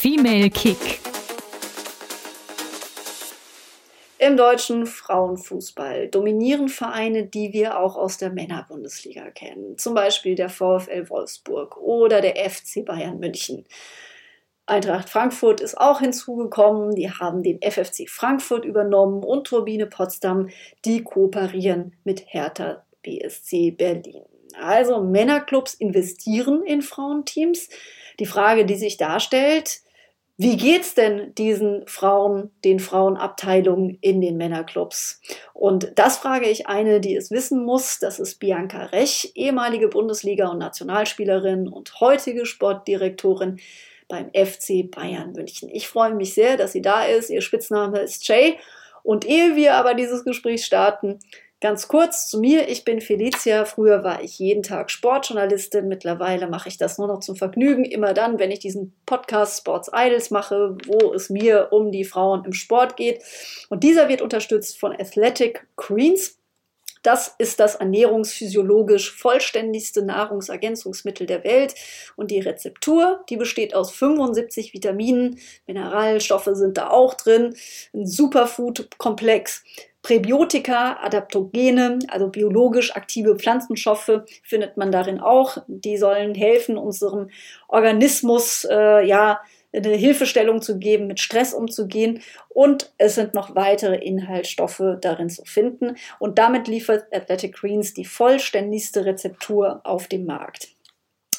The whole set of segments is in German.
Female Kick. Im deutschen Frauenfußball dominieren Vereine, die wir auch aus der Männerbundesliga kennen. Zum Beispiel der VfL Wolfsburg oder der FC Bayern München. Eintracht Frankfurt ist auch hinzugekommen. Die haben den FFC Frankfurt übernommen und Turbine Potsdam, die kooperieren mit Hertha BSC Berlin. Also Männerclubs investieren in Frauenteams. Die Frage, die sich darstellt, wie geht's denn diesen Frauen, den Frauenabteilungen in den Männerclubs? Und das frage ich eine, die es wissen muss. Das ist Bianca Rech, ehemalige Bundesliga- und Nationalspielerin und heutige Sportdirektorin beim FC Bayern München. Ich freue mich sehr, dass sie da ist. Ihr Spitzname ist Jay. Und ehe wir aber dieses Gespräch starten, Ganz kurz zu mir, ich bin Felicia. Früher war ich jeden Tag Sportjournalistin. Mittlerweile mache ich das nur noch zum Vergnügen. Immer dann, wenn ich diesen Podcast Sports Idols mache, wo es mir um die Frauen im Sport geht. Und dieser wird unterstützt von Athletic Greens. Das ist das ernährungsphysiologisch vollständigste Nahrungsergänzungsmittel der Welt. Und die Rezeptur, die besteht aus 75 Vitaminen, Mineralstoffe sind da auch drin, ein Superfood-Komplex. Präbiotika, Adaptogene, also biologisch aktive Pflanzenstoffe findet man darin auch. Die sollen helfen, unserem Organismus äh, ja eine Hilfestellung zu geben, mit Stress umzugehen. Und es sind noch weitere Inhaltsstoffe darin zu finden. Und damit liefert Athletic Greens die vollständigste Rezeptur auf dem Markt.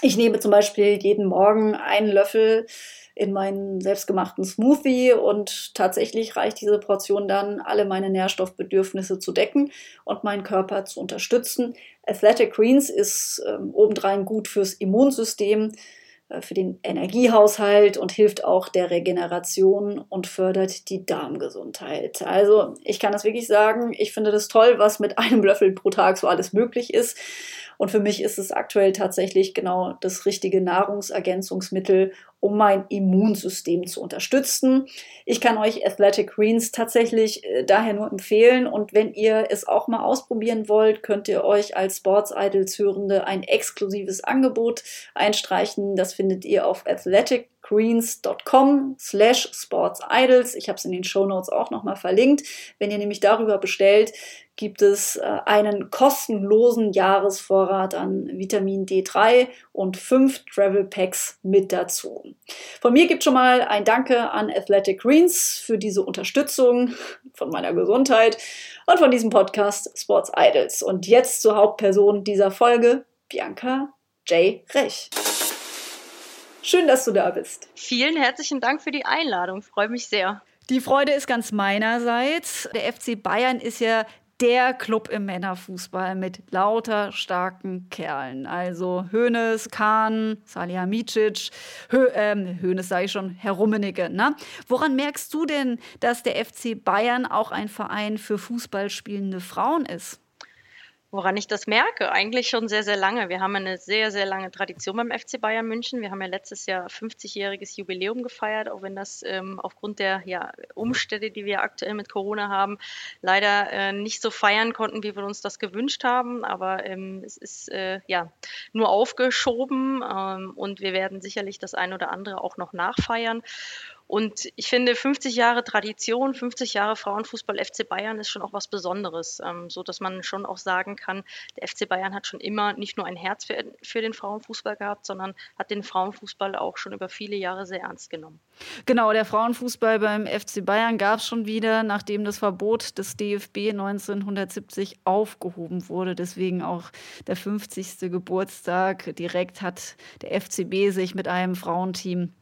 Ich nehme zum Beispiel jeden Morgen einen Löffel in meinen selbstgemachten Smoothie und tatsächlich reicht diese Portion dann, alle meine Nährstoffbedürfnisse zu decken und meinen Körper zu unterstützen. Athletic Greens ist ähm, obendrein gut fürs Immunsystem, für den Energiehaushalt und hilft auch der Regeneration und fördert die Darmgesundheit. Also ich kann das wirklich sagen, ich finde das toll, was mit einem Löffel pro Tag so alles möglich ist. Und für mich ist es aktuell tatsächlich genau das richtige Nahrungsergänzungsmittel, um mein Immunsystem zu unterstützen. Ich kann euch Athletic Greens tatsächlich äh, daher nur empfehlen. Und wenn ihr es auch mal ausprobieren wollt, könnt ihr euch als Sports Idols Hörende ein exklusives Angebot einstreichen. Das findet ihr auf Athletic greens.com slash sportsidols. Ich habe es in den Show Notes auch nochmal verlinkt. Wenn ihr nämlich darüber bestellt, gibt es äh, einen kostenlosen Jahresvorrat an Vitamin D3 und fünf Travel Packs mit dazu. Von mir gibt schon mal ein Danke an Athletic Greens für diese Unterstützung von meiner Gesundheit und von diesem Podcast Sports Idols. Und jetzt zur Hauptperson dieser Folge, Bianca J. Rech. Schön, dass du da bist. Vielen herzlichen Dank für die Einladung. Freue mich sehr. Die Freude ist ganz meinerseits. Der FC Bayern ist ja der Club im Männerfußball mit lauter starken Kerlen. Also Hoeneß, Kahn, Salihamidzic, Hö ähm, Hoeneß sage ich schon, Herr Rummenigge. Ne? Woran merkst du denn, dass der FC Bayern auch ein Verein für Fußballspielende Frauen ist? Woran ich das merke? Eigentlich schon sehr, sehr lange. Wir haben eine sehr, sehr lange Tradition beim FC Bayern München. Wir haben ja letztes Jahr 50-jähriges Jubiläum gefeiert, auch wenn das ähm, aufgrund der ja, Umstände, die wir aktuell mit Corona haben, leider äh, nicht so feiern konnten, wie wir uns das gewünscht haben. Aber ähm, es ist äh, ja nur aufgeschoben ähm, und wir werden sicherlich das ein oder andere auch noch nachfeiern. Und ich finde, 50 Jahre Tradition, 50 Jahre Frauenfußball FC Bayern ist schon auch was Besonderes, ähm, so dass man schon auch sagen kann, der FC Bayern hat schon immer nicht nur ein Herz für, für den Frauenfußball gehabt, sondern hat den Frauenfußball auch schon über viele Jahre sehr ernst genommen. Genau, der Frauenfußball beim FC Bayern gab es schon wieder, nachdem das Verbot des DFB 1970 aufgehoben wurde. Deswegen auch der 50. Geburtstag. Direkt hat der FCB sich mit einem Frauenteam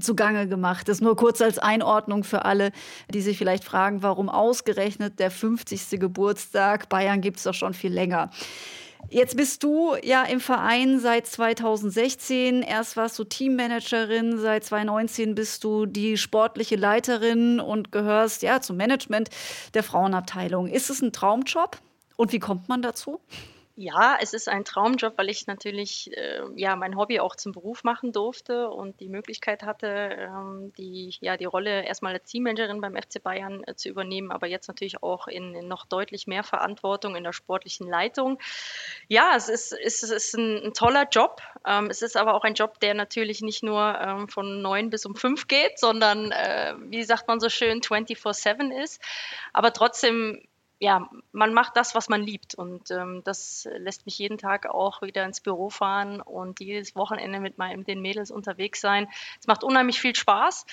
zugange gemacht. Das nur kurz als Einordnung für alle, die sich vielleicht fragen, warum ausgerechnet der 50. Geburtstag? Bayern gibt es doch schon viel länger. Jetzt bist du ja im Verein seit 2016. Erst warst du Teammanagerin, seit 2019 bist du die sportliche Leiterin und gehörst ja zum Management der Frauenabteilung. Ist es ein Traumjob? Und wie kommt man dazu? Ja, es ist ein Traumjob, weil ich natürlich äh, ja mein Hobby auch zum Beruf machen durfte und die Möglichkeit hatte, ähm, die ja die Rolle erstmal als Teammanagerin beim FC Bayern äh, zu übernehmen, aber jetzt natürlich auch in, in, noch deutlich mehr Verantwortung in der sportlichen Leitung. Ja, es ist, es ist ein, ein toller Job. Ähm, es ist aber auch ein Job, der natürlich nicht nur ähm, von neun bis um fünf geht, sondern äh, wie sagt man so schön 24/7 ist. Aber trotzdem ja, man macht das, was man liebt. Und ähm, das lässt mich jeden Tag auch wieder ins Büro fahren und jedes Wochenende mit meinen, den Mädels unterwegs sein. Es macht unheimlich viel Spaß.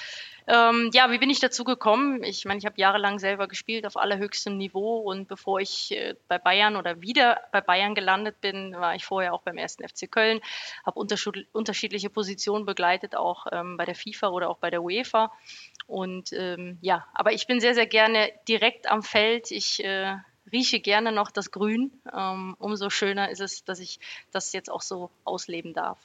Ähm, ja, wie bin ich dazu gekommen? Ich meine, ich habe jahrelang selber gespielt auf allerhöchstem Niveau und bevor ich äh, bei Bayern oder wieder bei Bayern gelandet bin, war ich vorher auch beim ersten FC Köln, habe unterschiedliche Positionen begleitet, auch ähm, bei der FIFA oder auch bei der UEFA. Und ähm, ja, aber ich bin sehr, sehr gerne direkt am Feld. Ich äh, rieche gerne noch das Grün. Ähm, umso schöner ist es, dass ich das jetzt auch so ausleben darf.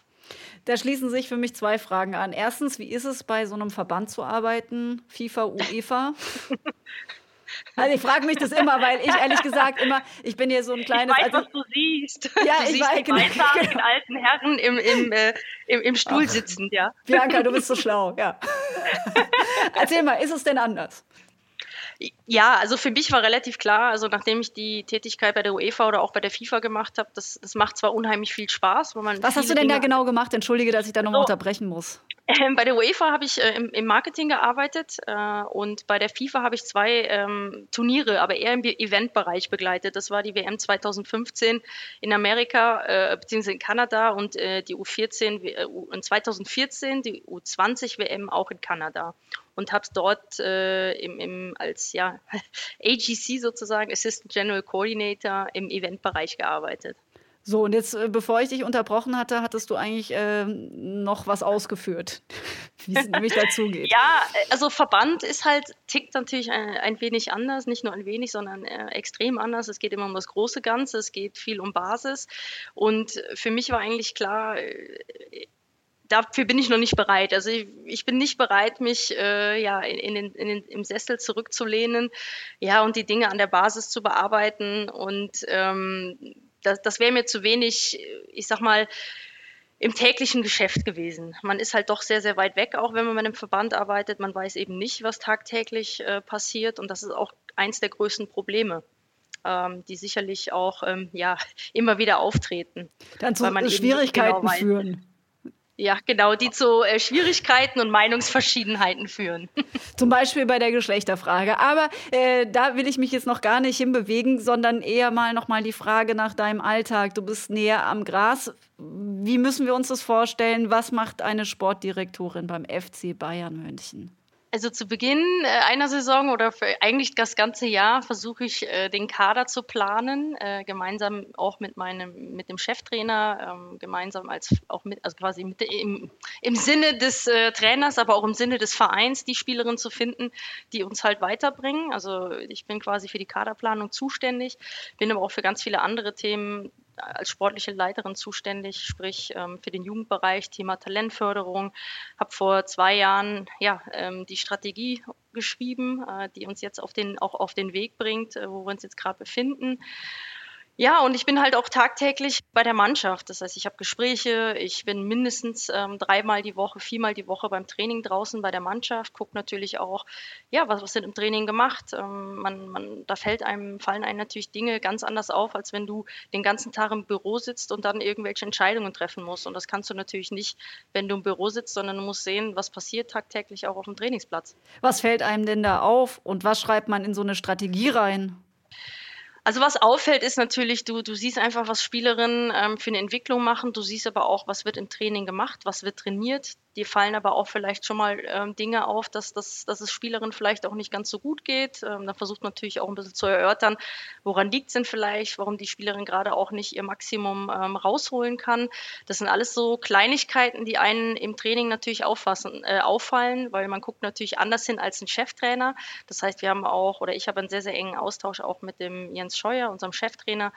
Da schließen sich für mich zwei Fragen an. Erstens, wie ist es, bei so einem Verband zu arbeiten? FIFA, UEFA? Also ich frage mich das immer, weil ich ehrlich gesagt immer, ich bin hier so ein kleines. Ich weiß, also, was du siehst. Ja, du ich siehst weiß, die genau. genau. alten Herren im, im, äh, im, im Stuhl Ach. sitzen, ja. Bianca, du bist so schlau, ja. Erzähl mal, ist es denn anders? Ja, also für mich war relativ klar, also nachdem ich die Tätigkeit bei der UEFA oder auch bei der FIFA gemacht habe, das, das macht zwar unheimlich viel Spaß. Was hast du denn Dinge da genau gemacht? Entschuldige, dass ich da nochmal so, unterbrechen muss. Ähm, bei der UEFA habe ich äh, im, im, Marketing gearbeitet äh, und bei der FIFA habe ich zwei ähm, Turniere, aber eher im Eventbereich begleitet. Das war die WM 2015 in Amerika äh, bzw. in Kanada und äh, die U14 äh, 2014 die U20 WM auch in Kanada und habe dort äh, im, im, als ja, AGC sozusagen Assistant General Coordinator im Eventbereich gearbeitet. So, und jetzt, äh, bevor ich dich unterbrochen hatte, hattest du eigentlich äh, noch was ausgeführt, wie es nämlich dazu geht. Ja, also Verband ist halt, tickt natürlich ein, ein wenig anders, nicht nur ein wenig, sondern äh, extrem anders. Es geht immer um das große Ganze, es geht viel um Basis. Und für mich war eigentlich klar, äh, dafür bin ich noch nicht bereit. Also ich, ich bin nicht bereit, mich äh, ja in, den, in den, im Sessel zurückzulehnen, ja und die Dinge an der Basis zu bearbeiten. Und ähm, das, das wäre mir zu wenig, ich sag mal, im täglichen Geschäft gewesen. Man ist halt doch sehr, sehr weit weg, auch wenn man mit einem Verband arbeitet. Man weiß eben nicht, was tagtäglich äh, passiert. Und das ist auch eins der größten Probleme ähm, die sicherlich auch ähm, ja, immer wieder auftreten. Dann zu Schwierigkeiten genau führen. Ja, genau, die zu äh, Schwierigkeiten und Meinungsverschiedenheiten führen. Zum Beispiel bei der Geschlechterfrage. Aber äh, da will ich mich jetzt noch gar nicht hinbewegen, sondern eher mal nochmal die Frage nach deinem Alltag. Du bist näher am Gras. Wie müssen wir uns das vorstellen? Was macht eine Sportdirektorin beim FC Bayern München? Also zu Beginn äh, einer Saison oder eigentlich das ganze Jahr versuche ich äh, den Kader zu planen, äh, gemeinsam auch mit meinem mit dem Cheftrainer, ähm, gemeinsam als auch mit also quasi mit, im, im Sinne des Trainers, aber auch im Sinne des Vereins die Spielerinnen zu finden, die uns halt weiterbringen. Also ich bin quasi für die Kaderplanung zuständig, bin aber auch für ganz viele andere Themen als sportliche Leiterin zuständig, sprich ähm, für den Jugendbereich, Thema Talentförderung. Habe vor zwei Jahren ja, ähm, die Strategie geschrieben, äh, die uns jetzt auf den, auch auf den Weg bringt, äh, wo wir uns jetzt gerade befinden. Ja, und ich bin halt auch tagtäglich bei der Mannschaft. Das heißt, ich habe Gespräche, ich bin mindestens ähm, dreimal die Woche, viermal die Woche beim Training draußen bei der Mannschaft, gucke natürlich auch, ja, was, was wird im Training gemacht. Ähm, man, man, da fällt einem, fallen einem natürlich Dinge ganz anders auf, als wenn du den ganzen Tag im Büro sitzt und dann irgendwelche Entscheidungen treffen musst. Und das kannst du natürlich nicht, wenn du im Büro sitzt, sondern du musst sehen, was passiert tagtäglich auch auf dem Trainingsplatz. Was fällt einem denn da auf und was schreibt man in so eine Strategie rein? Also was auffällt, ist natürlich, du, du siehst einfach, was Spielerinnen ähm, für eine Entwicklung machen. Du siehst aber auch, was wird im Training gemacht, was wird trainiert. Dir fallen aber auch vielleicht schon mal ähm, Dinge auf, dass, dass, dass es Spielerinnen vielleicht auch nicht ganz so gut geht. Ähm, da versucht man natürlich auch ein bisschen zu erörtern, woran liegt es denn vielleicht, warum die Spielerin gerade auch nicht ihr Maximum ähm, rausholen kann. Das sind alles so Kleinigkeiten, die einen im Training natürlich auffassen, äh, auffallen, weil man guckt natürlich anders hin als ein Cheftrainer. Das heißt, wir haben auch, oder ich habe einen sehr, sehr engen Austausch auch mit dem Jens Scheuer, unserem Cheftrainer,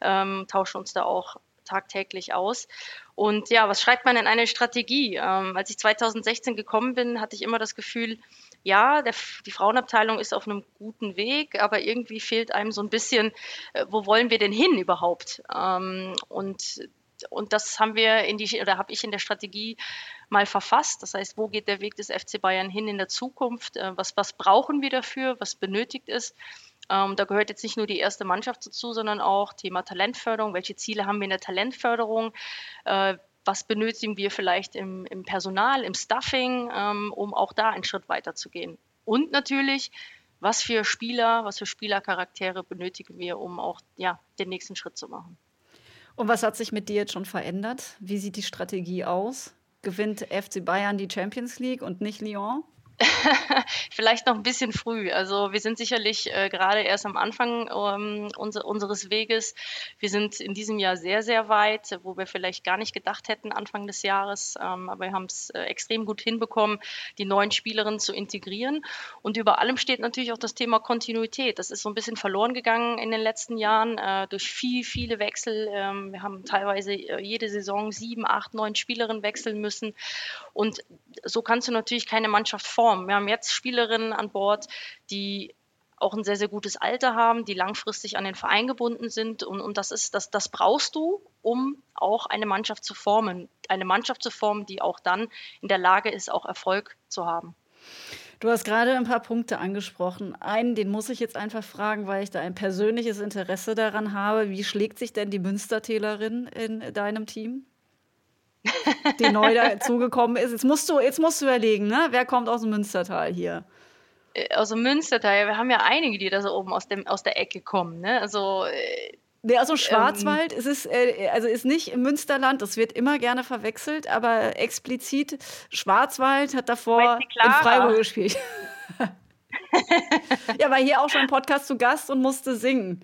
ähm, tauschen uns da auch tagtäglich aus. Und ja, was schreibt man in eine Strategie? Ähm, als ich 2016 gekommen bin, hatte ich immer das Gefühl, ja, der, die Frauenabteilung ist auf einem guten Weg, aber irgendwie fehlt einem so ein bisschen, äh, wo wollen wir denn hin überhaupt? Ähm, und und das haben wir in die oder habe ich in der Strategie mal verfasst. Das heißt, wo geht der Weg des FC Bayern hin in der Zukunft? Äh, was, was brauchen wir dafür? Was benötigt ist? Ähm, da gehört jetzt nicht nur die erste Mannschaft dazu, sondern auch Thema Talentförderung. Welche Ziele haben wir in der Talentförderung? Äh, was benötigen wir vielleicht im, im Personal, im Stuffing, ähm, um auch da einen Schritt weiter zu gehen? Und natürlich, was für Spieler, was für Spielercharaktere benötigen wir, um auch ja, den nächsten Schritt zu machen? Und was hat sich mit dir jetzt schon verändert? Wie sieht die Strategie aus? Gewinnt FC Bayern die Champions League und nicht Lyon? Vielleicht noch ein bisschen früh. Also wir sind sicherlich äh, gerade erst am Anfang ähm, unser, unseres Weges. Wir sind in diesem Jahr sehr, sehr weit, wo wir vielleicht gar nicht gedacht hätten Anfang des Jahres. Ähm, aber wir haben es äh, extrem gut hinbekommen, die neuen Spielerinnen zu integrieren. Und über allem steht natürlich auch das Thema Kontinuität. Das ist so ein bisschen verloren gegangen in den letzten Jahren äh, durch viel, viele Wechsel. Ähm, wir haben teilweise äh, jede Saison sieben, acht, neun Spielerinnen wechseln müssen. Und so kannst du natürlich keine Mannschaft formen Form. Wir haben jetzt Spielerinnen an Bord, die auch ein sehr, sehr gutes Alter haben, die langfristig an den Verein gebunden sind. Und, und das ist, das, das brauchst du, um auch eine Mannschaft zu formen. Eine Mannschaft zu formen, die auch dann in der Lage ist, auch Erfolg zu haben. Du hast gerade ein paar Punkte angesprochen. Einen, den muss ich jetzt einfach fragen, weil ich da ein persönliches Interesse daran habe. Wie schlägt sich denn die Münstertälerin in deinem Team? Die neu dazugekommen ist. Jetzt musst du, jetzt musst du überlegen, ne? wer kommt aus dem Münstertal hier? Äh, aus dem Münstertal, wir haben ja einige, die da so oben aus, dem, aus der Ecke kommen. Ne? Also äh, Nee, also Schwarzwald ähm, es ist äh, also ist nicht im Münsterland, das wird immer gerne verwechselt, aber explizit Schwarzwald hat davor in Freiburg gespielt. ja, war hier auch schon im Podcast zu Gast und musste singen.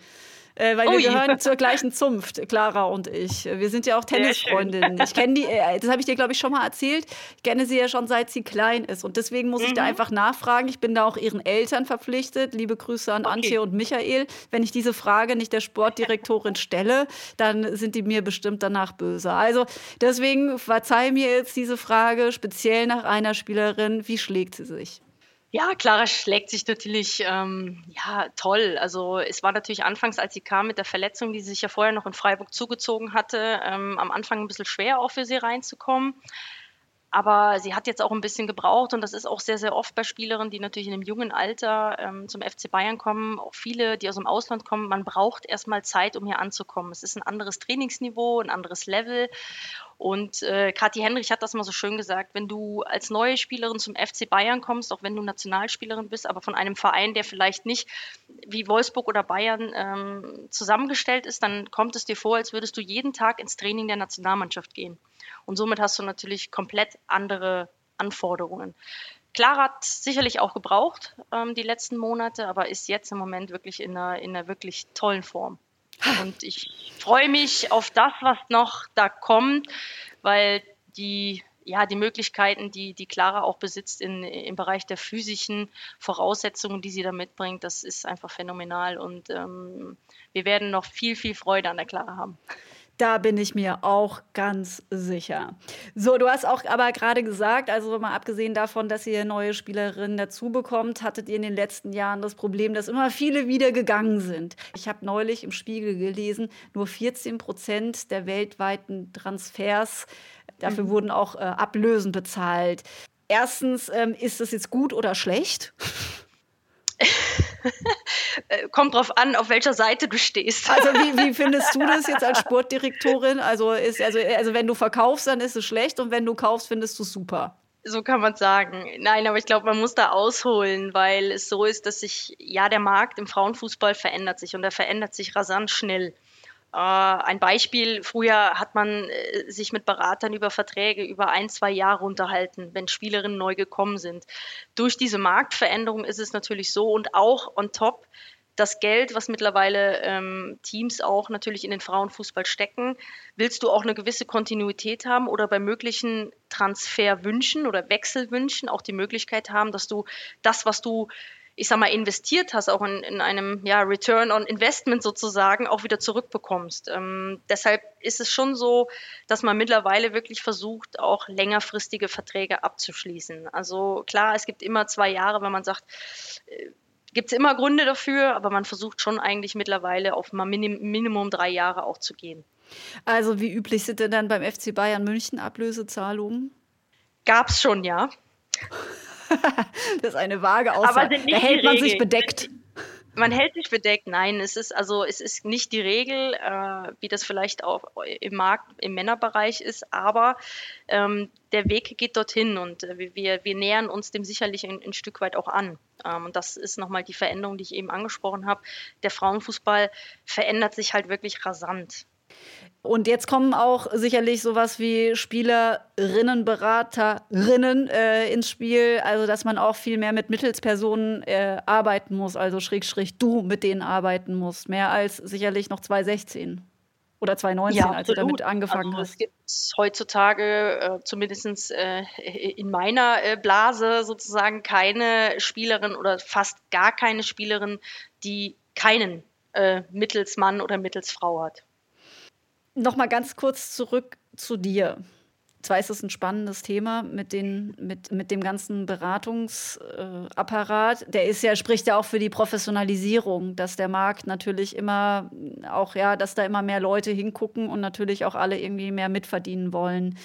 Äh, weil Ui. wir gehören zur gleichen Zunft, Clara und ich. Wir sind ja auch Tennisfreundinnen. Ich kenne die, äh, das habe ich dir, glaube ich, schon mal erzählt. Ich kenne sie ja schon seit sie klein ist. Und deswegen muss mhm. ich da mhm. einfach nachfragen. Ich bin da auch ihren Eltern verpflichtet. Liebe Grüße an okay. Antje und Michael. Wenn ich diese Frage nicht der Sportdirektorin stelle, dann sind die mir bestimmt danach böse. Also deswegen verzeih mir jetzt diese Frage speziell nach einer Spielerin. Wie schlägt sie sich? Ja, Clara schlägt sich natürlich ähm, ja, toll. Also es war natürlich anfangs, als sie kam mit der Verletzung, die sie sich ja vorher noch in Freiburg zugezogen hatte, ähm, am Anfang ein bisschen schwer auch für sie reinzukommen. Aber sie hat jetzt auch ein bisschen gebraucht und das ist auch sehr, sehr oft bei Spielerinnen, die natürlich in einem jungen Alter ähm, zum FC Bayern kommen, auch viele, die aus dem Ausland kommen. Man braucht erstmal Zeit, um hier anzukommen. Es ist ein anderes Trainingsniveau, ein anderes Level. Und äh, Kathi Henrich hat das mal so schön gesagt, wenn du als neue Spielerin zum FC Bayern kommst, auch wenn du Nationalspielerin bist, aber von einem Verein, der vielleicht nicht wie Wolfsburg oder Bayern ähm, zusammengestellt ist, dann kommt es dir vor, als würdest du jeden Tag ins Training der Nationalmannschaft gehen. Und somit hast du natürlich komplett andere Anforderungen. Clara hat sicherlich auch gebraucht ähm, die letzten Monate, aber ist jetzt im Moment wirklich in einer, in einer wirklich tollen Form. Und ich freue mich auf das, was noch da kommt, weil die, ja, die Möglichkeiten, die, die Clara auch besitzt in, im Bereich der physischen Voraussetzungen, die sie da mitbringt, das ist einfach phänomenal. Und ähm, wir werden noch viel, viel Freude an der Clara haben. Da bin ich mir auch ganz sicher. So, du hast auch aber gerade gesagt, also mal abgesehen davon, dass ihr neue Spielerinnen dazu bekommt, hattet ihr in den letzten Jahren das Problem, dass immer viele wieder gegangen sind. Ich habe neulich im Spiegel gelesen, nur 14 Prozent der weltweiten Transfers, dafür mhm. wurden auch äh, Ablösen bezahlt. Erstens, ähm, ist das jetzt gut oder schlecht? Äh, kommt drauf an, auf welcher Seite du stehst. Also wie, wie findest du das jetzt als Sportdirektorin? Also, ist, also, also wenn du verkaufst, dann ist es schlecht und wenn du kaufst, findest du es super. So kann man sagen. Nein, aber ich glaube, man muss da ausholen, weil es so ist, dass sich, ja, der Markt im Frauenfußball verändert sich und er verändert sich rasant schnell. Äh, ein Beispiel, früher hat man äh, sich mit Beratern über Verträge über ein, zwei Jahre unterhalten, wenn Spielerinnen neu gekommen sind. Durch diese Marktveränderung ist es natürlich so und auch on top, das Geld, was mittlerweile ähm, Teams auch natürlich in den Frauenfußball stecken, willst du auch eine gewisse Kontinuität haben oder bei möglichen Transferwünschen oder Wechselwünschen auch die Möglichkeit haben, dass du das, was du ich sag mal, investiert hast, auch in, in einem ja, Return on Investment sozusagen, auch wieder zurückbekommst. Ähm, deshalb ist es schon so, dass man mittlerweile wirklich versucht, auch längerfristige Verträge abzuschließen. Also klar, es gibt immer zwei Jahre, wenn man sagt, äh, gibt es immer Gründe dafür, aber man versucht schon eigentlich mittlerweile auf mal Minim Minimum drei Jahre auch zu gehen. Also wie üblich sind denn dann beim FC Bayern München Ablösezahlungen? Gab es schon, ja. das ist eine vage Aussage. da hält man sich bedeckt. Man hält sich bedeckt. Nein, es ist also es ist nicht die Regel, äh, wie das vielleicht auch im Markt im Männerbereich ist, aber ähm, der Weg geht dorthin und äh, wir, wir nähern uns dem sicherlich ein, ein Stück weit auch an. Ähm, und das ist nochmal die Veränderung, die ich eben angesprochen habe. Der Frauenfußball verändert sich halt wirklich rasant. Und jetzt kommen auch sicherlich sowas wie Spielerinnen, Beraterinnen äh, ins Spiel, also dass man auch viel mehr mit Mittelspersonen äh, arbeiten muss, also schräg, schräg du mit denen arbeiten musst, mehr als sicherlich noch 2016 oder 2019, ja, als du damit angefangen also, hast. Es gibt heutzutage, äh, zumindest äh, in meiner äh, Blase sozusagen, keine Spielerin oder fast gar keine Spielerin, die keinen äh, Mittelsmann oder Mittelsfrau hat. Nochmal ganz kurz zurück zu dir. Zwar ist es ein spannendes Thema mit, den, mit, mit dem ganzen Beratungsapparat. Der ist ja, spricht ja auch für die Professionalisierung, dass der Markt natürlich immer auch, ja, dass da immer mehr Leute hingucken und natürlich auch alle irgendwie mehr mitverdienen wollen.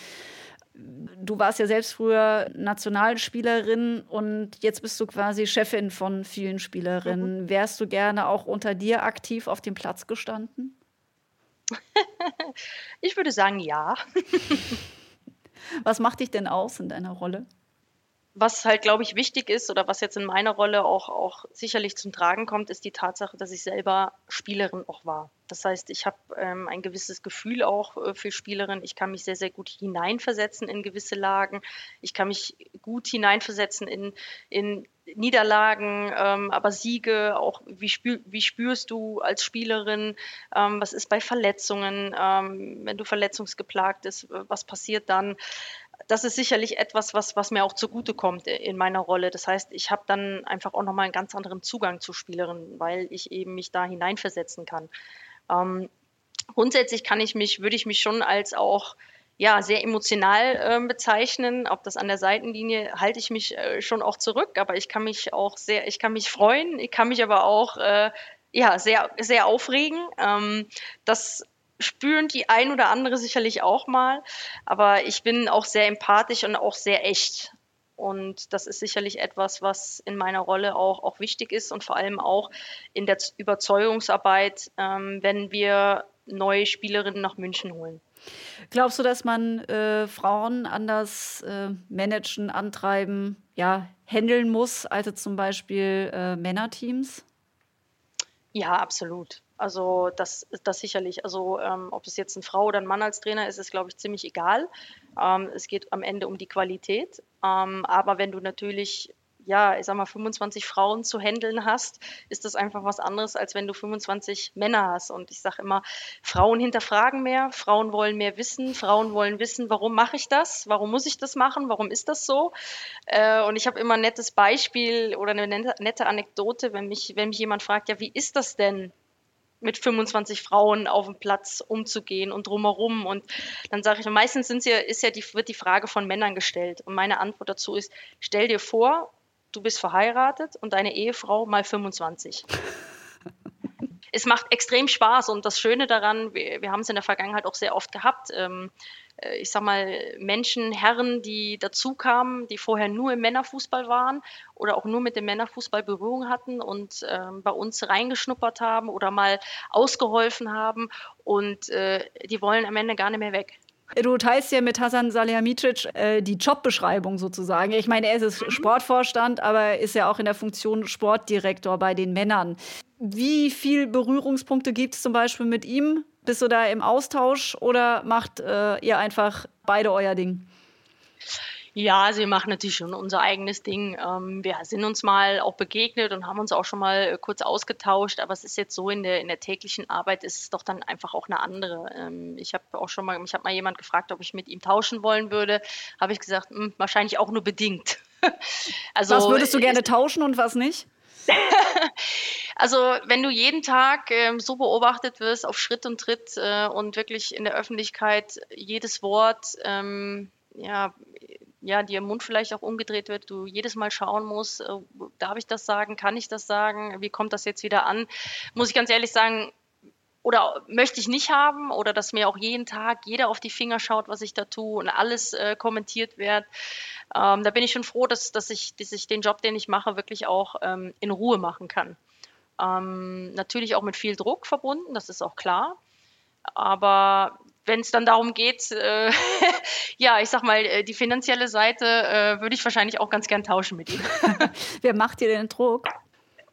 Du warst ja selbst früher Nationalspielerin und jetzt bist du quasi Chefin von vielen Spielerinnen. Mhm. Wärst du gerne auch unter dir aktiv auf dem Platz gestanden? ich würde sagen, ja. was macht dich denn aus in deiner Rolle? Was halt, glaube ich, wichtig ist oder was jetzt in meiner Rolle auch, auch sicherlich zum Tragen kommt, ist die Tatsache, dass ich selber Spielerin auch war. Das heißt, ich habe ähm, ein gewisses Gefühl auch äh, für Spielerin. Ich kann mich sehr, sehr gut hineinversetzen in gewisse Lagen. Ich kann mich gut hineinversetzen in, in Niederlagen, ähm, aber Siege, auch wie, spür, wie spürst du als Spielerin, ähm, was ist bei Verletzungen, ähm, wenn du verletzungsgeplagt bist, was passiert dann? Das ist sicherlich etwas, was, was mir auch zugutekommt in meiner Rolle. Das heißt, ich habe dann einfach auch nochmal einen ganz anderen Zugang zu Spielerinnen, weil ich eben mich da hineinversetzen kann. Ähm, grundsätzlich kann ich mich, würde ich mich schon als auch ja, sehr emotional äh, bezeichnen. Ob das an der Seitenlinie halte ich mich äh, schon auch zurück, aber ich kann mich auch sehr, ich kann mich freuen, ich kann mich aber auch äh, ja, sehr, sehr aufregen. Ähm, das spüren die ein oder andere sicherlich auch mal, aber ich bin auch sehr empathisch und auch sehr echt. Und das ist sicherlich etwas, was in meiner Rolle auch, auch wichtig ist und vor allem auch in der Überzeugungsarbeit, ähm, wenn wir neue Spielerinnen nach München holen. Glaubst du, dass man äh, Frauen anders äh, managen, antreiben, ja, handeln muss, als zum Beispiel äh, Männerteams? Ja, absolut. Also das, das sicherlich. Also ähm, ob es jetzt eine Frau oder ein Mann als Trainer ist, ist, glaube ich, ziemlich egal. Ähm, es geht am Ende um die Qualität. Ähm, aber wenn du natürlich ja, ich sag mal, 25 Frauen zu handeln hast, ist das einfach was anderes, als wenn du 25 Männer hast. Und ich sage immer, Frauen hinterfragen mehr, Frauen wollen mehr wissen, Frauen wollen wissen, warum mache ich das, warum muss ich das machen, warum ist das so. Äh, und ich habe immer ein nettes Beispiel oder eine nette Anekdote, wenn mich, wenn mich jemand fragt, ja, wie ist das denn? Mit 25 Frauen auf dem Platz umzugehen und drumherum. Und dann sage ich, meistens sind sie, ist ja die, wird die Frage von Männern gestellt. Und meine Antwort dazu ist, stell dir vor, du bist verheiratet und deine Ehefrau mal 25. es macht extrem Spaß und das Schöne daran, wir, wir haben es in der Vergangenheit auch sehr oft gehabt, ähm, äh, ich sag mal, Menschen, Herren, die dazu kamen, die vorher nur im Männerfußball waren oder auch nur mit dem Männerfußball Berührung hatten und ähm, bei uns reingeschnuppert haben oder mal ausgeholfen haben und äh, die wollen am Ende gar nicht mehr weg. Du teilst ja mit Hasan Salihamidzic äh, die Jobbeschreibung sozusagen. Ich meine, er ist mhm. Sportvorstand, aber ist ja auch in der Funktion Sportdirektor bei den Männern. Wie viele Berührungspunkte gibt es zum Beispiel mit ihm Bist du da im Austausch oder macht äh, ihr einfach beide euer Ding? Ja, also wir machen natürlich schon unser eigenes Ding. Ähm, wir sind uns mal auch begegnet und haben uns auch schon mal äh, kurz ausgetauscht, aber es ist jetzt so in der, in der täglichen Arbeit ist es doch dann einfach auch eine andere. Ähm, ich habe auch schon mal, mich hat mal jemand gefragt, ob ich mit ihm tauschen wollen würde. Habe ich gesagt, mh, hm, wahrscheinlich auch nur bedingt. also, was würdest du gerne tauschen und was nicht? also wenn du jeden Tag ähm, so beobachtet wirst auf Schritt und Tritt äh, und wirklich in der Öffentlichkeit jedes Wort ähm, ja, ja, dir im Mund vielleicht auch umgedreht wird, du jedes Mal schauen musst, äh, darf ich das sagen, kann ich das sagen, wie kommt das jetzt wieder an, muss ich ganz ehrlich sagen, oder möchte ich nicht haben oder dass mir auch jeden Tag jeder auf die Finger schaut, was ich da tue und alles äh, kommentiert wird. Ähm, da bin ich schon froh, dass, dass, ich, dass ich den Job, den ich mache, wirklich auch ähm, in Ruhe machen kann. Ähm, natürlich auch mit viel Druck verbunden, das ist auch klar. Aber wenn es dann darum geht, äh, ja, ich sag mal, äh, die finanzielle Seite äh, würde ich wahrscheinlich auch ganz gern tauschen mit ihm. Wer macht dir den Druck?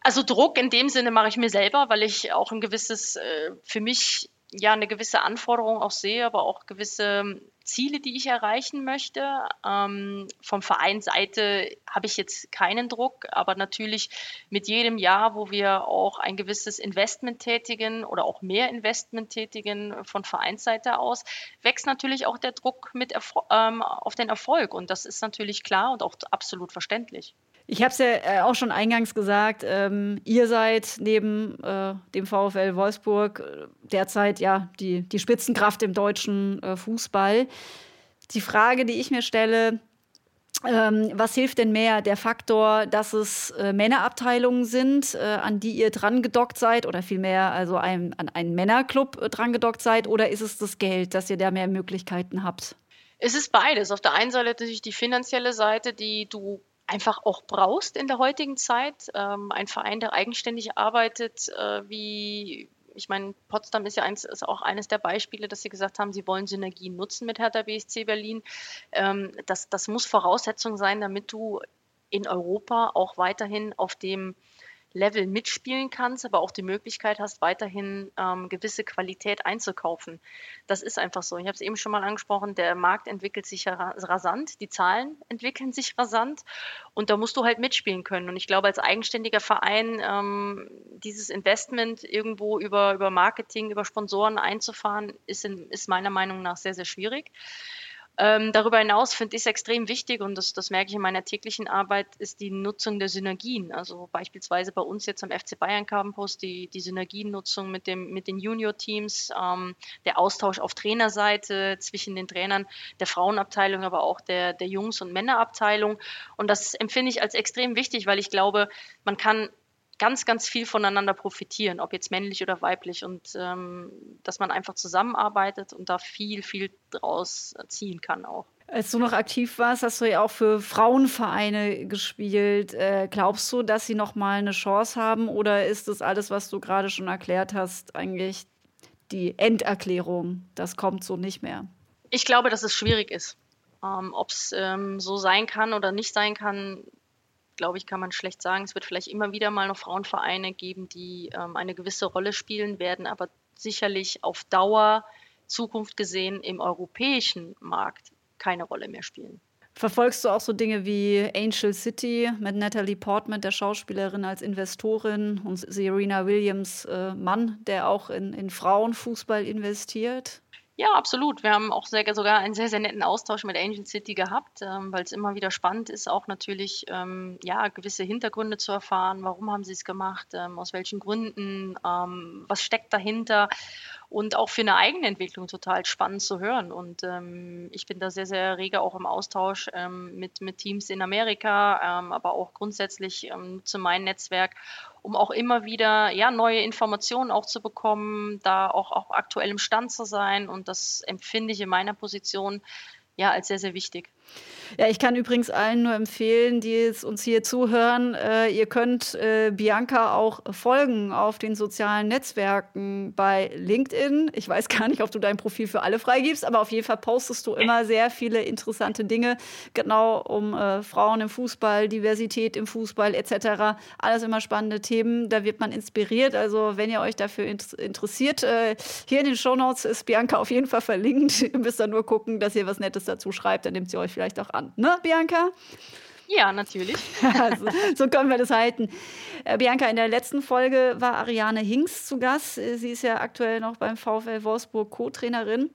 Also Druck in dem Sinne mache ich mir selber, weil ich auch ein gewisses, äh, für mich ja eine gewisse Anforderung auch sehe, aber auch gewisse Ziele, die ich erreichen möchte. Ähm, vom Vereinsseite habe ich jetzt keinen Druck, aber natürlich mit jedem Jahr, wo wir auch ein gewisses Investment tätigen oder auch mehr Investment tätigen von Vereinsseite aus, wächst natürlich auch der Druck mit ähm, auf den Erfolg. Und das ist natürlich klar und auch absolut verständlich. Ich habe es ja äh, auch schon eingangs gesagt, ähm, ihr seid neben äh, dem VfL Wolfsburg äh, derzeit ja die, die Spitzenkraft im deutschen äh, Fußball. Die Frage, die ich mir stelle, ähm, was hilft denn mehr? Der Faktor, dass es äh, Männerabteilungen sind, äh, an die ihr dran gedockt seid oder vielmehr also ein, an einen Männerclub äh, dran gedockt seid oder ist es das Geld, dass ihr da mehr Möglichkeiten habt? Es ist beides. Auf der einen Seite natürlich die finanzielle Seite, die du einfach auch brauchst in der heutigen Zeit. Ähm, ein Verein, der eigenständig arbeitet, äh, wie ich meine, Potsdam ist ja eins, ist auch eines der Beispiele, dass sie gesagt haben, sie wollen Synergien nutzen mit Hertha BSC Berlin. Ähm, das, das muss Voraussetzung sein, damit du in Europa auch weiterhin auf dem Level mitspielen kannst, aber auch die Möglichkeit hast, weiterhin ähm, gewisse Qualität einzukaufen. Das ist einfach so. Ich habe es eben schon mal angesprochen, der Markt entwickelt sich rasant, die Zahlen entwickeln sich rasant und da musst du halt mitspielen können. Und ich glaube, als eigenständiger Verein ähm, dieses Investment irgendwo über, über Marketing, über Sponsoren einzufahren, ist, in, ist meiner Meinung nach sehr, sehr schwierig. Ähm, darüber hinaus finde ich es extrem wichtig und das, das merke ich in meiner täglichen Arbeit, ist die Nutzung der Synergien. Also beispielsweise bei uns jetzt am FC Bayern Campus die, die Synergiennutzung mit, dem, mit den Junior-Teams, ähm, der Austausch auf Trainerseite zwischen den Trainern der Frauenabteilung, aber auch der, der Jungs- und Männerabteilung. Und das empfinde ich als extrem wichtig, weil ich glaube, man kann ganz, ganz viel voneinander profitieren, ob jetzt männlich oder weiblich und ähm, dass man einfach zusammenarbeitet und da viel, viel draus ziehen kann auch. Als du noch aktiv warst, hast du ja auch für Frauenvereine gespielt. Äh, glaubst du, dass sie noch mal eine Chance haben oder ist das alles, was du gerade schon erklärt hast, eigentlich die Enderklärung? Das kommt so nicht mehr. Ich glaube, dass es schwierig ist. Ähm, Ob es ähm, so sein kann oder nicht sein kann, glaube ich, kann man schlecht sagen. Es wird vielleicht immer wieder mal noch Frauenvereine geben, die ähm, eine gewisse Rolle spielen werden, aber sicherlich auf Dauer, Zukunft gesehen, im europäischen Markt keine Rolle mehr spielen. Verfolgst du auch so Dinge wie Angel City mit Natalie Portman, der Schauspielerin, als Investorin und Serena Williams äh, Mann, der auch in, in Frauenfußball investiert? Ja, absolut. Wir haben auch sehr, sogar einen sehr, sehr netten Austausch mit Angel City gehabt, ähm, weil es immer wieder spannend ist, auch natürlich ähm, ja, gewisse Hintergründe zu erfahren. Warum haben sie es gemacht? Ähm, aus welchen Gründen? Ähm, was steckt dahinter? Und auch für eine eigene Entwicklung total spannend zu hören. Und ähm, ich bin da sehr, sehr rege auch im Austausch ähm, mit, mit Teams in Amerika, aber auch grundsätzlich zu meinem Netzwerk um auch immer wieder ja, neue Informationen auch zu bekommen, da auch, auch aktuell im Stand zu sein. Und das empfinde ich in meiner Position ja als sehr, sehr wichtig. Ja, ich kann übrigens allen nur empfehlen, die jetzt uns hier zuhören, äh, ihr könnt äh, Bianca auch folgen auf den sozialen Netzwerken bei LinkedIn. Ich weiß gar nicht, ob du dein Profil für alle freigibst, aber auf jeden Fall postest du immer sehr viele interessante Dinge, genau um äh, Frauen im Fußball, Diversität im Fußball etc. Alles immer spannende Themen, da wird man inspiriert. Also wenn ihr euch dafür interessiert, äh, hier in den Shownotes ist Bianca auf jeden Fall verlinkt. ihr müsst dann nur gucken, dass ihr was Nettes dazu schreibt, dann nimmt sie euch vielleicht auch an. Ne, Bianca? Ja, natürlich. also, so können wir das halten. Äh, Bianca, in der letzten Folge war Ariane Hinks zu Gast. Sie ist ja aktuell noch beim VfL Wolfsburg Co-Trainerin.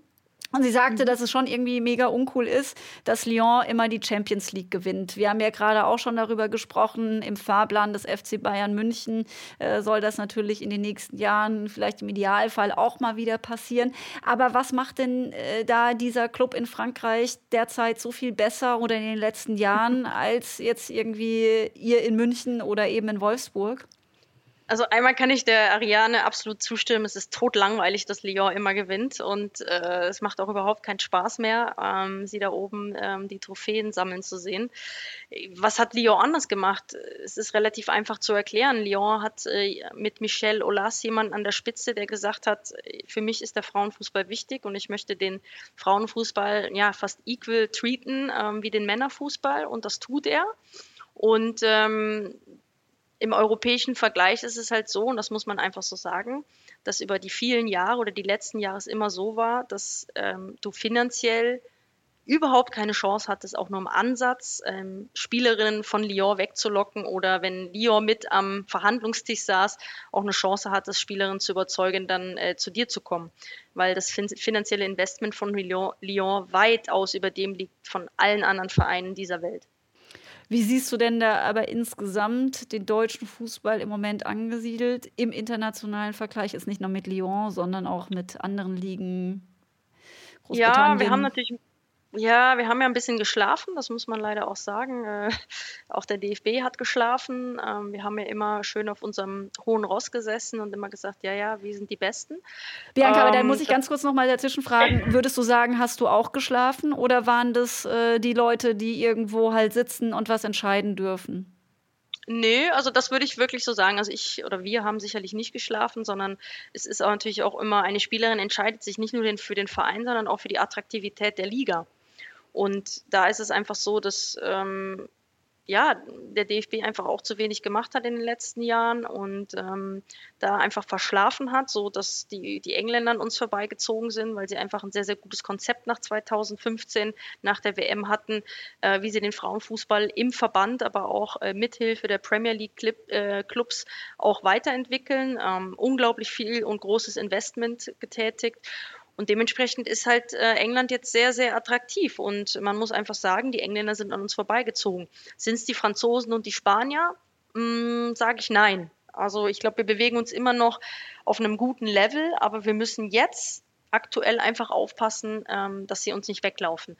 Und sie sagte, mhm. dass es schon irgendwie mega uncool ist, dass Lyon immer die Champions League gewinnt. Wir haben ja gerade auch schon darüber gesprochen, im Fahrplan des FC Bayern München äh, soll das natürlich in den nächsten Jahren vielleicht im Idealfall auch mal wieder passieren. Aber was macht denn äh, da dieser Club in Frankreich derzeit so viel besser oder in den letzten Jahren als jetzt irgendwie ihr in München oder eben in Wolfsburg? Also einmal kann ich der Ariane absolut zustimmen. Es ist totlangweilig, dass Lyon immer gewinnt und äh, es macht auch überhaupt keinen Spaß mehr, ähm, sie da oben ähm, die Trophäen sammeln zu sehen. Was hat Lyon anders gemacht? Es ist relativ einfach zu erklären. Lyon hat äh, mit Michel Aulas jemanden an der Spitze, der gesagt hat, für mich ist der Frauenfußball wichtig und ich möchte den Frauenfußball ja fast equal treaten ähm, wie den Männerfußball und das tut er. Und ähm, im europäischen Vergleich ist es halt so, und das muss man einfach so sagen, dass über die vielen Jahre oder die letzten Jahre es immer so war, dass ähm, du finanziell überhaupt keine Chance hattest, auch nur im Ansatz ähm, Spielerinnen von Lyon wegzulocken oder wenn Lyon mit am Verhandlungstisch saß, auch eine Chance hattest, Spielerinnen zu überzeugen, dann äh, zu dir zu kommen. Weil das fin finanzielle Investment von Lyon, Lyon weitaus über dem liegt von allen anderen Vereinen dieser Welt. Wie siehst du denn da aber insgesamt den deutschen Fußball im Moment angesiedelt? Im internationalen Vergleich ist nicht nur mit Lyon, sondern auch mit anderen Ligen. Ja, wir haben natürlich ja, wir haben ja ein bisschen geschlafen, das muss man leider auch sagen. Äh, auch der DFB hat geschlafen. Ähm, wir haben ja immer schön auf unserem hohen Ross gesessen und immer gesagt, ja, ja, wir sind die Besten. Bianca, ähm, aber dann muss ich ganz kurz noch mal dazwischen fragen. Würdest du sagen, hast du auch geschlafen oder waren das äh, die Leute, die irgendwo halt sitzen und was entscheiden dürfen? Nee, also das würde ich wirklich so sagen. Also ich oder wir haben sicherlich nicht geschlafen, sondern es ist auch natürlich auch immer, eine Spielerin entscheidet sich nicht nur für den Verein, sondern auch für die Attraktivität der Liga. Und da ist es einfach so, dass ähm, ja, der DFB einfach auch zu wenig gemacht hat in den letzten Jahren und ähm, da einfach verschlafen hat, so dass die, die Engländer an uns vorbeigezogen sind, weil sie einfach ein sehr, sehr gutes Konzept nach 2015, nach der WM hatten, äh, wie sie den Frauenfußball im Verband, aber auch äh, mithilfe der Premier League Clip, äh, Clubs auch weiterentwickeln. Ähm, unglaublich viel und großes Investment getätigt. Und dementsprechend ist halt äh, England jetzt sehr, sehr attraktiv. Und man muss einfach sagen, die Engländer sind an uns vorbeigezogen. Sind es die Franzosen und die Spanier? Hm, Sage ich nein. Also ich glaube, wir bewegen uns immer noch auf einem guten Level, aber wir müssen jetzt aktuell einfach aufpassen, ähm, dass sie uns nicht weglaufen.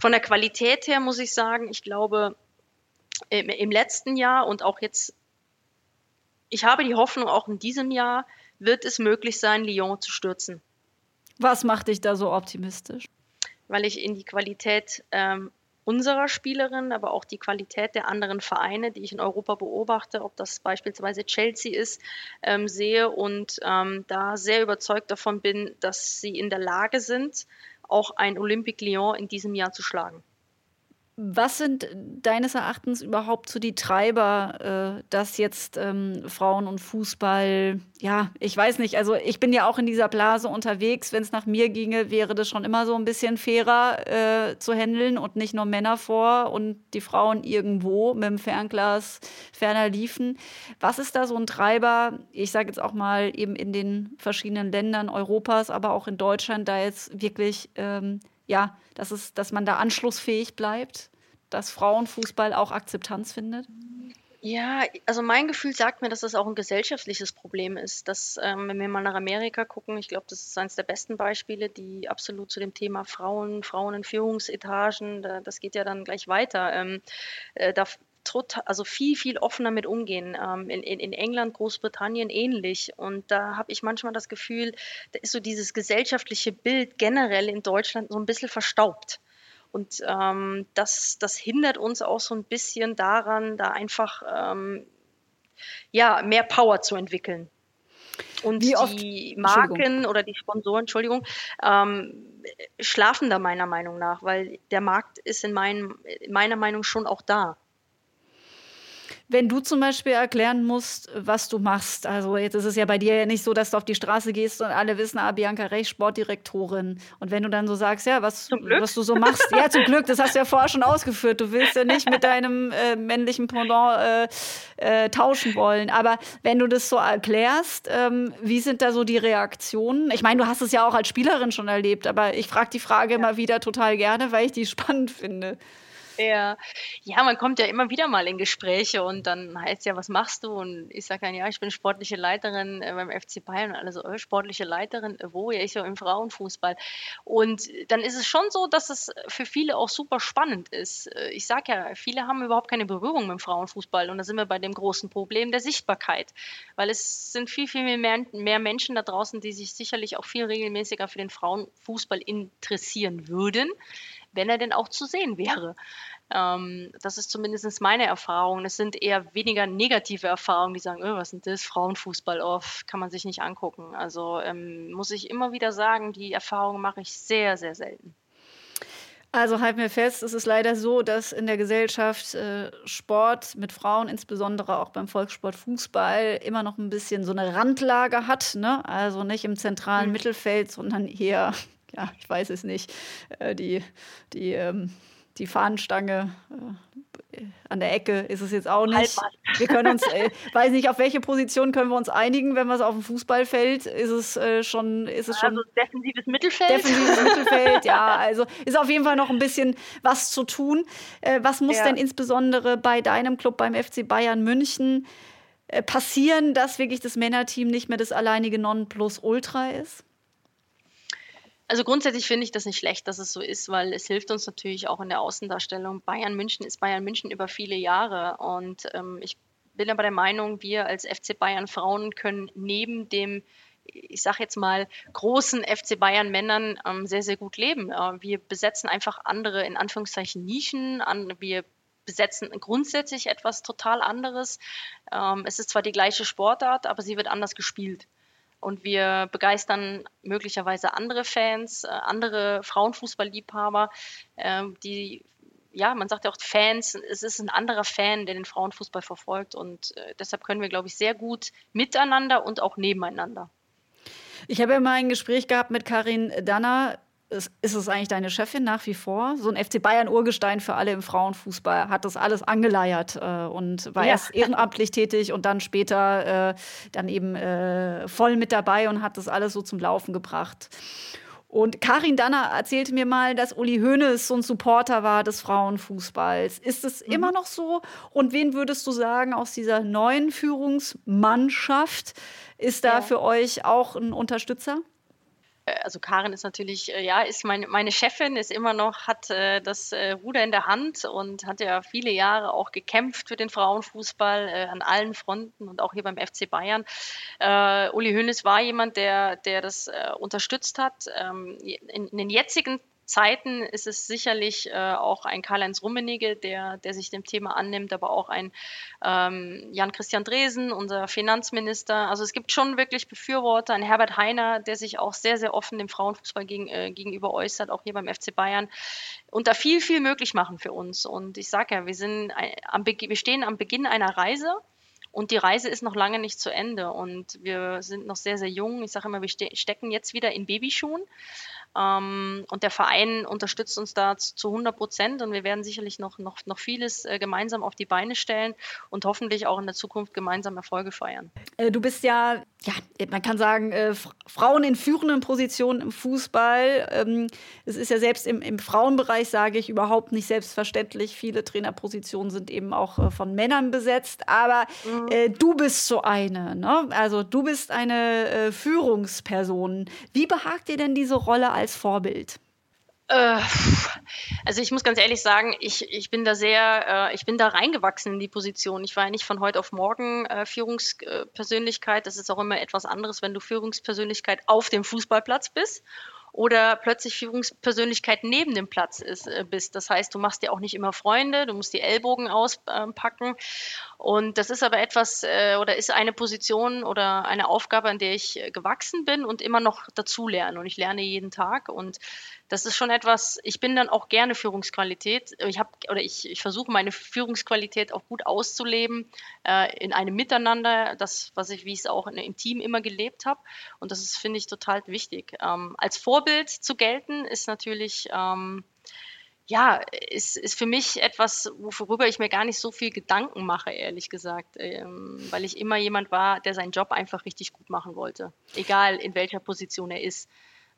Von der Qualität her muss ich sagen, ich glaube, im letzten Jahr und auch jetzt, ich habe die Hoffnung, auch in diesem Jahr wird es möglich sein, Lyon zu stürzen. Was macht dich da so optimistisch? Weil ich in die Qualität ähm, unserer Spielerin, aber auch die Qualität der anderen Vereine, die ich in Europa beobachte, ob das beispielsweise Chelsea ist, ähm, sehe und ähm, da sehr überzeugt davon bin, dass sie in der Lage sind, auch ein Olympique Lyon in diesem Jahr zu schlagen. Was sind deines Erachtens überhaupt so die Treiber, äh, dass jetzt ähm, Frauen und Fußball, ja, ich weiß nicht, also ich bin ja auch in dieser Blase unterwegs. Wenn es nach mir ginge, wäre das schon immer so ein bisschen fairer äh, zu handeln und nicht nur Männer vor und die Frauen irgendwo mit dem Fernglas ferner liefen. Was ist da so ein Treiber, ich sage jetzt auch mal eben in den verschiedenen Ländern Europas, aber auch in Deutschland, da jetzt wirklich ähm, ja, dass, es, dass man da anschlussfähig bleibt, dass Frauenfußball auch Akzeptanz findet? Ja, also mein Gefühl sagt mir, dass das auch ein gesellschaftliches Problem ist. Dass, ähm, wenn wir mal nach Amerika gucken, ich glaube, das ist eines der besten Beispiele, die absolut zu dem Thema Frauen, Frauen in Führungsetagen, da, das geht ja dann gleich weiter. Ähm, äh, da total, also viel, viel offener mit umgehen. Ähm, in, in, in England, Großbritannien ähnlich. Und da habe ich manchmal das Gefühl, da ist so dieses gesellschaftliche Bild generell in Deutschland so ein bisschen verstaubt. Und ähm, das, das hindert uns auch so ein bisschen daran, da einfach ähm, ja, mehr Power zu entwickeln. Und die Marken oder die Sponsoren, Entschuldigung, ähm, schlafen da meiner Meinung nach, weil der Markt ist in, mein, in meiner Meinung schon auch da wenn du zum Beispiel erklären musst, was du machst, also jetzt ist es ja bei dir ja nicht so, dass du auf die Straße gehst und alle wissen, ah, Bianca Recht, Sportdirektorin. Und wenn du dann so sagst, ja, was, was du so machst, ja, zum Glück, das hast du ja vorher schon ausgeführt. Du willst ja nicht mit deinem äh, männlichen Pendant äh, äh, tauschen wollen. Aber wenn du das so erklärst, ähm, wie sind da so die Reaktionen? Ich meine, du hast es ja auch als Spielerin schon erlebt, aber ich frage die Frage ja. immer wieder total gerne, weil ich die spannend finde. Ja. ja, man kommt ja immer wieder mal in Gespräche und dann heißt ja, was machst du? Und ich sage dann, ja, ich bin sportliche Leiterin äh, beim FC Bayern und alle äh, sportliche Leiterin, äh, wo? Ja, ich so im Frauenfußball. Und dann ist es schon so, dass es für viele auch super spannend ist. Ich sage ja, viele haben überhaupt keine Berührung mit dem Frauenfußball und da sind wir bei dem großen Problem der Sichtbarkeit, weil es sind viel, viel mehr, mehr Menschen da draußen, die sich sicherlich auch viel regelmäßiger für den Frauenfußball interessieren würden wenn er denn auch zu sehen wäre. Ähm, das ist zumindest meine Erfahrung. Es sind eher weniger negative Erfahrungen, die sagen, oh, was ist das, Frauenfußball, oh, kann man sich nicht angucken. Also ähm, muss ich immer wieder sagen, die Erfahrung mache ich sehr, sehr selten. Also halten wir fest, es ist leider so, dass in der Gesellschaft äh, Sport mit Frauen, insbesondere auch beim Volkssport Fußball, immer noch ein bisschen so eine Randlage hat. Ne? Also nicht im zentralen mhm. Mittelfeld, sondern eher ja, ich weiß es nicht, äh, die, die, ähm, die Fahnenstange äh, an der Ecke ist es jetzt auch nicht. Wir können uns, äh, weiß nicht, auf welche Position können wir uns einigen, wenn wir es auf dem Fußballfeld, ist es äh, schon, ist es schon. Also defensives Mittelfeld. Defensives Mittelfeld, ja. Also ist auf jeden Fall noch ein bisschen was zu tun. Äh, was muss ja. denn insbesondere bei deinem Club, beim FC Bayern München, passieren, dass wirklich das Männerteam nicht mehr das alleinige Nonplusultra ist? Also grundsätzlich finde ich das nicht schlecht, dass es so ist, weil es hilft uns natürlich auch in der Außendarstellung. Bayern München ist Bayern München über viele Jahre und ähm, ich bin aber der Meinung, wir als FC Bayern Frauen können neben dem ich sage jetzt mal, großen FC Bayern Männern ähm, sehr, sehr gut leben. Äh, wir besetzen einfach andere, in Anführungszeichen, Nischen. An, wir besetzen grundsätzlich etwas total anderes. Ähm, es ist zwar die gleiche Sportart, aber sie wird anders gespielt und wir begeistern möglicherweise andere Fans, äh, andere Frauenfußballliebhaber, äh, die ja, man sagt ja auch Fans, es ist ein anderer Fan, der den Frauenfußball verfolgt und äh, deshalb können wir, glaube ich, sehr gut miteinander und auch nebeneinander. Ich habe ja mal ein Gespräch gehabt mit Karin Danner, ist, ist es eigentlich deine Chefin nach wie vor? So ein FC Bayern-Urgestein für alle im Frauenfußball hat das alles angeleiert äh, und war ja. erst ehrenamtlich tätig und dann später äh, dann eben äh, voll mit dabei und hat das alles so zum Laufen gebracht. Und Karin Danner erzählte mir mal, dass Uli Hoeneß so ein Supporter war des Frauenfußballs. Ist es mhm. immer noch so? Und wen würdest du sagen aus dieser neuen Führungsmannschaft ist da ja. für euch auch ein Unterstützer? Äh, also Karin ist natürlich, äh, ja, ist meine, meine Chefin, ist immer noch, hat äh, das äh, Ruder in der Hand und hat ja viele Jahre auch gekämpft für den Frauenfußball äh, an allen Fronten und auch hier beim FC Bayern. Äh, Uli Hoeneß war jemand, der, der das unterstützt hat. Ähm, in, in, den jetzigen Zeiten ist es sicherlich äh, auch ein Karl-Heinz Rummenigge, der, der sich dem Thema annimmt, aber auch ein ähm, Jan-Christian Dresen, unser Finanzminister. Also es gibt schon wirklich Befürworter, ein Herbert Heiner, der sich auch sehr, sehr offen dem Frauenfußball gegen, äh, gegenüber äußert, auch hier beim FC Bayern und da viel, viel möglich machen für uns. Und ich sage ja, wir, sind am wir stehen am Beginn einer Reise. Und die Reise ist noch lange nicht zu Ende und wir sind noch sehr, sehr jung. Ich sage immer, wir ste stecken jetzt wieder in Babyschuhen. Ähm, und der Verein unterstützt uns da zu 100 Prozent und wir werden sicherlich noch, noch, noch vieles äh, gemeinsam auf die Beine stellen und hoffentlich auch in der Zukunft gemeinsam Erfolge feiern. Äh, du bist ja, ja, man kann sagen, äh, Frauen in führenden Positionen im Fußball. Ähm, es ist ja selbst im, im Frauenbereich, sage ich, überhaupt nicht selbstverständlich. Viele Trainerpositionen sind eben auch von Männern besetzt. Aber mhm. Du bist so eine. Ne? Also du bist eine Führungsperson. Wie behagt dir denn diese Rolle als Vorbild? Äh, also ich muss ganz ehrlich sagen, ich, ich bin da sehr, äh, ich bin da reingewachsen in die Position. Ich war ja nicht von heute auf morgen äh, Führungspersönlichkeit. Das ist auch immer etwas anderes, wenn du Führungspersönlichkeit auf dem Fußballplatz bist oder plötzlich Führungspersönlichkeit neben dem Platz ist, äh, bist. Das heißt, du machst dir auch nicht immer Freunde, du musst die Ellbogen auspacken. Und das ist aber etwas äh, oder ist eine Position oder eine Aufgabe, an der ich äh, gewachsen bin und immer noch dazu lerne. Und ich lerne jeden Tag. Und das ist schon etwas, ich bin dann auch gerne Führungsqualität. Ich habe oder ich, ich versuche meine Führungsqualität auch gut auszuleben äh, in einem Miteinander, das, was ich, wie ich es auch in, im Team immer gelebt habe. Und das ist, finde ich, total wichtig. Ähm, als Vorbild zu gelten, ist natürlich ähm, ja, ist, ist für mich etwas, worüber ich mir gar nicht so viel Gedanken mache, ehrlich gesagt, ähm, weil ich immer jemand war, der seinen Job einfach richtig gut machen wollte, egal in welcher Position er ist.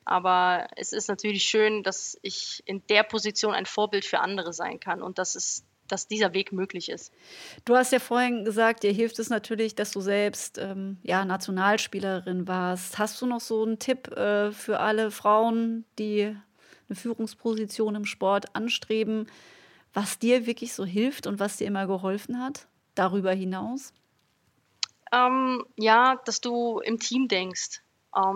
Aber es ist natürlich schön, dass ich in der Position ein Vorbild für andere sein kann und dass es dass dieser Weg möglich ist. Du hast ja vorhin gesagt, dir hilft es natürlich, dass du selbst ähm, ja, Nationalspielerin warst. Hast du noch so einen Tipp äh, für alle Frauen, die eine Führungsposition im Sport anstreben, was dir wirklich so hilft und was dir immer geholfen hat, darüber hinaus? Ähm, ja, dass du im Team denkst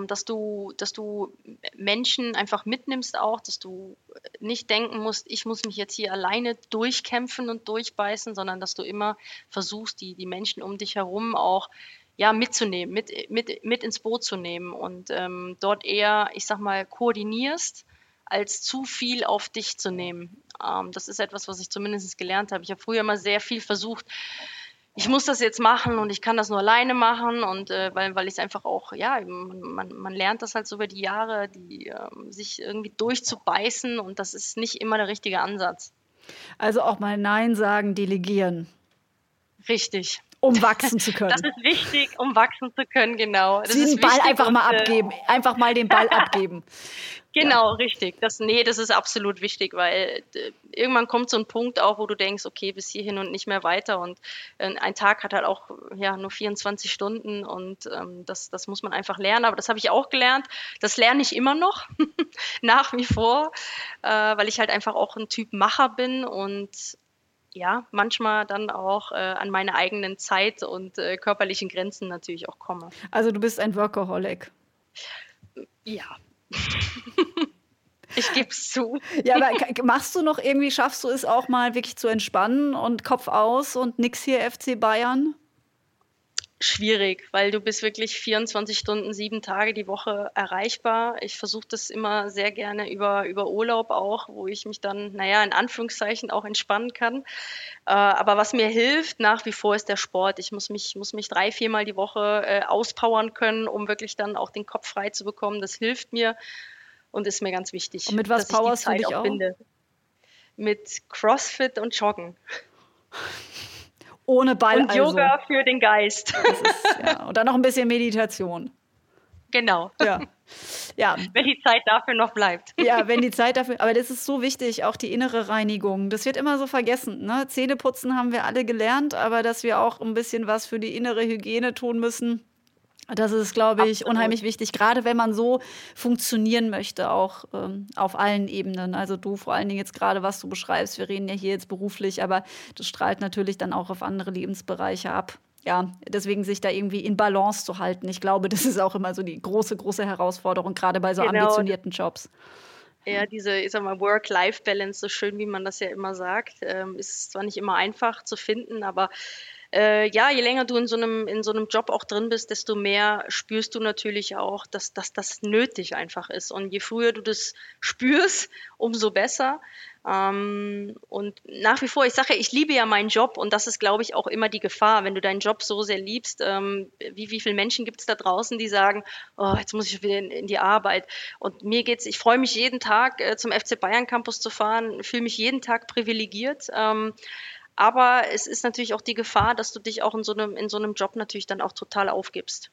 dass, du, dass du Menschen einfach mitnimmst auch, dass du nicht denken musst, ich muss mich jetzt hier alleine durchkämpfen und durchbeißen, sondern dass du immer versuchst, die, die Menschen um dich herum auch ja, mitzunehmen, mit, mit, mit ins Boot zu nehmen und ähm, dort eher, ich sag mal, koordinierst, als zu viel auf dich zu nehmen. Ähm, das ist etwas, was ich zumindest gelernt habe. Ich habe früher immer sehr viel versucht, ich muss das jetzt machen und ich kann das nur alleine machen und äh, weil, weil ich es einfach auch, ja, man, man lernt das halt so über die Jahre, die, äh, sich irgendwie durchzubeißen und das ist nicht immer der richtige Ansatz. Also auch mal Nein sagen, delegieren. Richtig. Um wachsen zu können. Das ist wichtig, um wachsen zu können, genau. Das den Ball einfach mal äh, abgeben. Einfach mal den Ball abgeben. Genau, ja. richtig. Das, nee, das ist absolut wichtig, weil äh, irgendwann kommt so ein Punkt auch, wo du denkst, okay, bis hierhin und nicht mehr weiter. Und äh, ein Tag hat halt auch ja, nur 24 Stunden und ähm, das, das muss man einfach lernen. Aber das habe ich auch gelernt. Das lerne ich immer noch, nach wie vor, äh, weil ich halt einfach auch ein Typ Macher bin und ja, manchmal dann auch äh, an meine eigenen Zeit und äh, körperlichen Grenzen natürlich auch komme. Also du bist ein Workaholic. Ja, ich gebe es zu. Ja, aber machst du noch irgendwie, schaffst du es auch mal wirklich zu entspannen und Kopf aus und nix hier FC Bayern? Schwierig, weil du bist wirklich 24 Stunden, sieben Tage die Woche erreichbar. Ich versuche das immer sehr gerne über, über Urlaub auch, wo ich mich dann, naja, in Anführungszeichen auch entspannen kann. Äh, aber was mir hilft nach wie vor ist der Sport. Ich muss mich, muss mich drei, viermal die Woche äh, auspowern können, um wirklich dann auch den Kopf frei zu bekommen. Das hilft mir und ist mir ganz wichtig. Und mit was powerst du dich auch? Finde. Mit CrossFit und Joggen. Ohne Ball. Und also. Yoga für den Geist. Ist, ja. Und dann noch ein bisschen Meditation. Genau. Ja. ja. Wenn die Zeit dafür noch bleibt. Ja, wenn die Zeit dafür. Aber das ist so wichtig, auch die innere Reinigung. Das wird immer so vergessen. Ne? Zähneputzen haben wir alle gelernt, aber dass wir auch ein bisschen was für die innere Hygiene tun müssen. Das ist, glaube ich, Absolut. unheimlich wichtig, gerade wenn man so funktionieren möchte, auch ähm, auf allen Ebenen. Also du vor allen Dingen jetzt gerade, was du beschreibst, wir reden ja hier jetzt beruflich, aber das strahlt natürlich dann auch auf andere Lebensbereiche ab. Ja, deswegen sich da irgendwie in Balance zu halten. Ich glaube, das ist auch immer so die große, große Herausforderung, gerade bei so genau. ambitionierten Jobs. Ja, diese, ich sag mal, Work-Life-Balance, so schön wie man das ja immer sagt, ähm, ist zwar nicht immer einfach zu finden, aber äh, ja, je länger du in so, einem, in so einem Job auch drin bist, desto mehr spürst du natürlich auch, dass, dass das nötig einfach ist. Und je früher du das spürst, umso besser. Ähm, und nach wie vor, ich sage ja, ich liebe ja meinen Job und das ist, glaube ich, auch immer die Gefahr, wenn du deinen Job so sehr liebst. Ähm, wie, wie viele Menschen gibt es da draußen, die sagen, oh, jetzt muss ich wieder in, in die Arbeit. Und mir geht's, ich freue mich jeden Tag äh, zum FC Bayern Campus zu fahren, fühle mich jeden Tag privilegiert. Ähm, aber es ist natürlich auch die Gefahr, dass du dich auch in so einem, in so einem Job natürlich dann auch total aufgibst.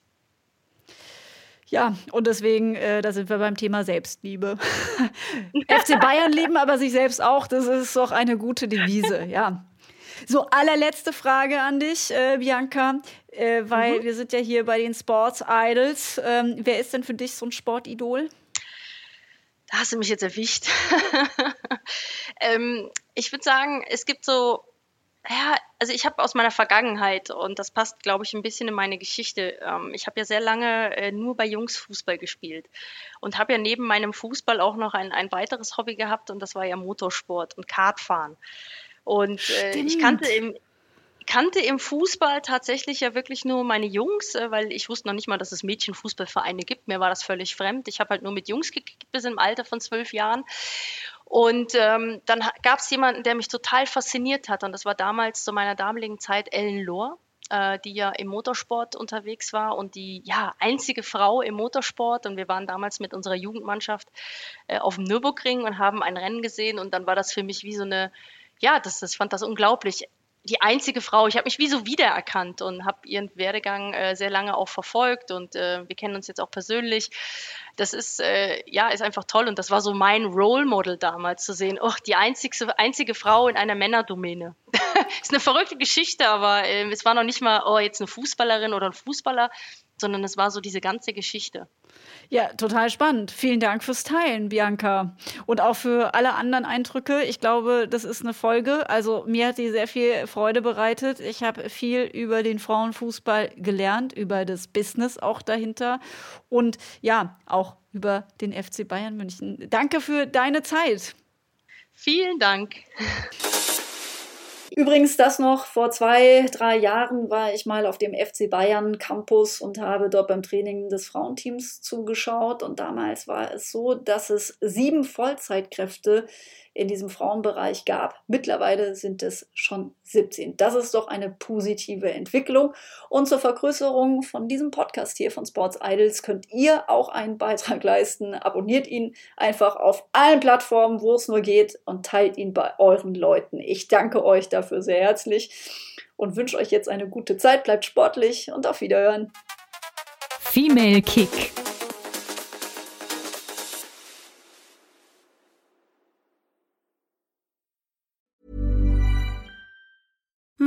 Ja, und deswegen, äh, da sind wir beim Thema Selbstliebe. FC Bayern lieben, aber sich selbst auch, das ist doch eine gute Devise, ja. So, allerletzte Frage an dich, äh, Bianca, äh, weil mhm. wir sind ja hier bei den Sports Idols. Ähm, wer ist denn für dich so ein Sportidol? Da hast du mich jetzt erwischt. ähm, ich würde sagen, es gibt so ja, also ich habe aus meiner Vergangenheit und das passt, glaube ich, ein bisschen in meine Geschichte. Ähm, ich habe ja sehr lange äh, nur bei Jungs Fußball gespielt und habe ja neben meinem Fußball auch noch ein, ein weiteres Hobby gehabt und das war ja Motorsport und Kartfahren. Und äh, ich kannte im, kannte im Fußball tatsächlich ja wirklich nur meine Jungs, äh, weil ich wusste noch nicht mal, dass es Mädchenfußballvereine gibt. Mir war das völlig fremd. Ich habe halt nur mit Jungs gekickt bis im Alter von zwölf Jahren. Und ähm, dann gab es jemanden, der mich total fasziniert hat. Und das war damals zu meiner damaligen Zeit Ellen Lohr, äh, die ja im Motorsport unterwegs war und die ja einzige Frau im Motorsport. Und wir waren damals mit unserer Jugendmannschaft äh, auf dem Nürburgring und haben ein Rennen gesehen. Und dann war das für mich wie so eine ja, das, das fand das unglaublich die einzige Frau. Ich habe mich wie so wiedererkannt und habe ihren Werdegang äh, sehr lange auch verfolgt und äh, wir kennen uns jetzt auch persönlich. Das ist äh, ja ist einfach toll und das war so mein Role Model damals zu sehen. Oh, die einzige einzige Frau in einer Männerdomäne. ist eine verrückte Geschichte, aber äh, es war noch nicht mal oh jetzt eine Fußballerin oder ein Fußballer, sondern es war so diese ganze Geschichte. Ja, total spannend. Vielen Dank fürs Teilen, Bianca. Und auch für alle anderen Eindrücke. Ich glaube, das ist eine Folge. Also mir hat die sehr viel Freude bereitet. Ich habe viel über den Frauenfußball gelernt, über das Business auch dahinter und ja, auch über den FC Bayern München. Danke für deine Zeit. Vielen Dank. Übrigens, das noch vor zwei, drei Jahren war ich mal auf dem FC Bayern Campus und habe dort beim Training des Frauenteams zugeschaut. Und damals war es so, dass es sieben Vollzeitkräfte in diesem Frauenbereich gab. Mittlerweile sind es schon 17. Das ist doch eine positive Entwicklung. Und zur Vergrößerung von diesem Podcast hier von Sports Idols könnt ihr auch einen Beitrag leisten. Abonniert ihn einfach auf allen Plattformen, wo es nur geht und teilt ihn bei euren Leuten. Ich danke euch dafür sehr herzlich und wünsche euch jetzt eine gute Zeit. Bleibt sportlich und auf Wiederhören. Female Kick